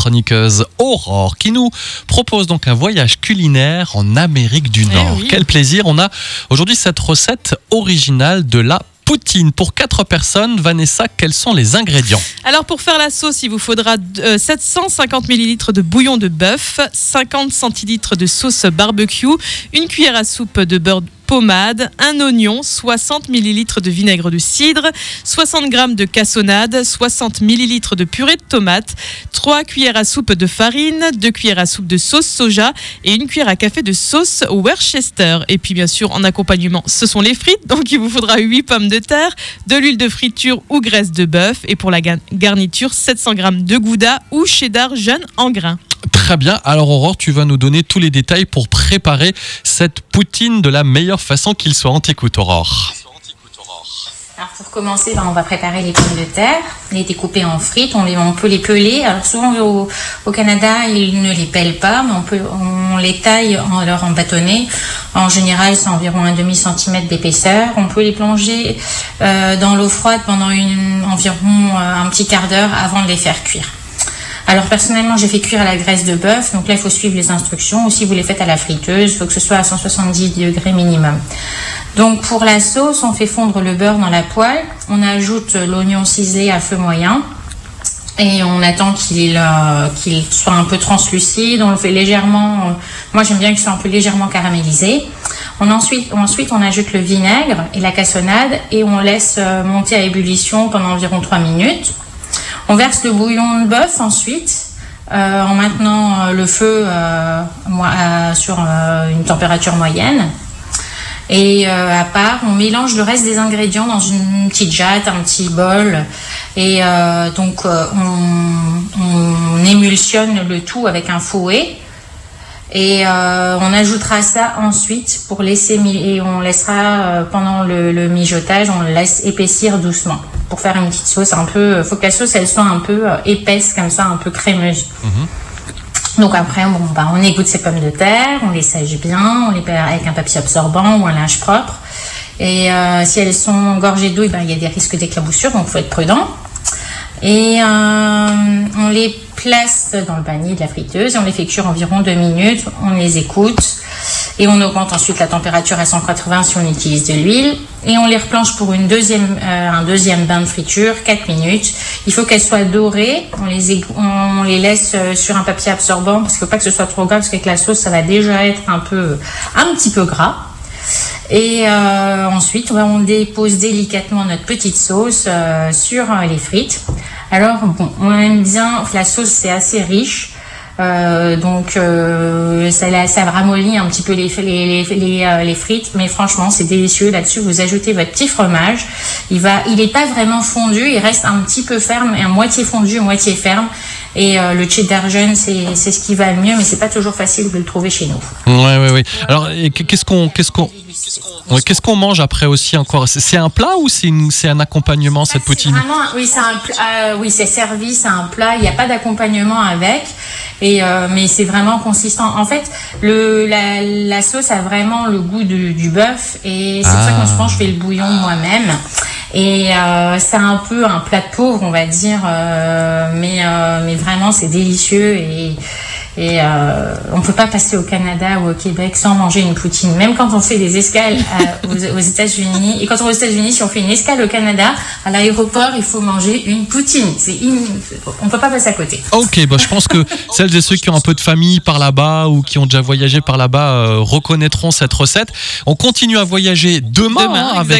chroniqueuse Aurore qui nous propose donc un voyage culinaire en Amérique du Eh Nord. oui. Quel plaisir On a aujourd'hui cette recette originale de la poutine. Pour 4 personnes, Vanessa, quels sont les ingrédients? Alors pour faire la sauce, il vous faudra euh, 750 ml de bouillon de bœuf, 50 centilitres de sauce barbecue, une cuillère à soupe de beurre pommade, un oignon, 60 ml de vinaigre de cidre, 60 g de cassonade, 60 ml de purée de tomate, 3 cuillères à soupe de farine, 2 cuillères à soupe de sauce soja et une cuillère à café de sauce Worcester. Et puis bien sûr en accompagnement, ce sont les frites, donc il vous faudra 8 pommes de terre, de l'huile de friture ou graisse de bœuf et pour la ga- garniture 700 g de gouda ou cheddar jeune en grains. Très bien. Alors Aurore, tu vas nous donner tous les détails pour préparer cette poutine de la meilleure façon qu'il soit. On t'écoute Aurore. Alors pour commencer, ben, on va préparer les pommes de terre, les découper en frites, on, les, on peut les peler. Alors souvent au, Canada, ils ne les pèlent pas, mais on, peut, on les taille en leur en bâtonnets. En général, c'est environ un demi centimètre d'épaisseur. On peut les plonger euh, dans l'eau froide pendant environ euh, un petit quart d'heure avant de les faire cuire. Alors personnellement, j'ai fait cuire à la graisse de bœuf, donc là il faut suivre les instructions. Ou si vous les faites à la friteuse, il faut que ce soit à 170 degrés minimum. Donc pour la sauce, on fait fondre le beurre dans la poêle, on ajoute l'oignon ciselé à feu moyen et on attend qu'il euh, qu'il soit un peu translucide. On le fait légèrement. euh, moi j'aime bien qu'il soit un peu légèrement caramélisé. Ensuite, ensuite on ajoute le vinaigre et la cassonade et on laisse euh, monter à ébullition pendant environ 3 minutes. On verse le bouillon de bœuf ensuite euh, en maintenant euh, le feu euh, sur une température moyenne. Et à part, on mélange le reste des ingrédients dans une petite jatte, un petit bol. Et donc, on, on émulsionne le tout avec un fouet. Et on ajoutera ça ensuite pour laisser et on laissera pendant le, mijotage, on laisse épaissir doucement pour faire une petite sauce un peu. Faut que la sauce elle soit un peu euh, épaisse comme ça, un peu crémeuse. Donc après, bon, bah, on égoutte ses pommes de terre, on les sèche bien, on les perd avec un papier absorbant ou un linge propre. Et euh, si elles sont gorgées d'eau, eh ben, il y a des risques d'éclaboussure, donc il faut être prudent. Et euh, on les place dans le panier de la friteuse et on les fait cuire environ deux minutes. On les écoute et on augmente ensuite la température à 180 si on utilise de l'huile. Et on les replanche pour une deuxième, euh, un deuxième bain de friture, 4 minutes. Il faut qu'elles soient dorées. On les, on les laisse euh, sur un papier absorbant parce qu'il ne faut pas que ce soit trop gras parce qu'avec la sauce, ça va déjà être un peu, un petit peu gras. Et euh, ensuite, ben, on dépose délicatement notre petite sauce sur les frites. Alors, on aime bien, la sauce c'est assez riche. Euh, donc euh, ça, ramollit un petit peu les, les, les, les, euh, les frites, mais franchement c'est délicieux. Là-dessus vous ajoutez votre petit fromage. Il va, il n'est pas vraiment fondu, il reste un petit peu ferme, et à moitié fondu, à moitié ferme. Et le cheddar jaune c'est ce qui va le mieux, mais c'est pas toujours facile de le trouver chez nous. Ouais, ouais, ouais. Alors, qu'est-ce qu'on, qu'est-ce qu'on, ouais, qu'est-ce qu'on mange après aussi encore? C'est un plat ou c'est un accompagnement cette C'est poutine? vraiment, oui, c'est oui, c'est servi, c'est un plat. Il n'y a pas d'accompagnement avec, et euh, mais c'est vraiment consistant. En fait, le la, la sauce a vraiment le goût du, du bœuf, et c'est pour ça Ah. que souvent je fais le bouillon moi-même. Et euh, c'est un peu un plat de pauvre, on va dire, euh, mais euh, mais vraiment c'est délicieux et et euh, on peut pas passer au Canada ou au Québec sans manger une poutine. Même quand on fait des escales à- aux, aux États-Unis, et quand on va aux États-Unis, si on fait une escale au Canada, à l'aéroport, il faut manger une poutine. C'est in- on peut pas passer à côté. Ok, bah, je pense que celles et ceux qui ont un peu de famille par là-bas ou qui ont déjà voyagé par là-bas euh, reconnaîtront cette recette. On continue à voyager demain, Demain, hein, avec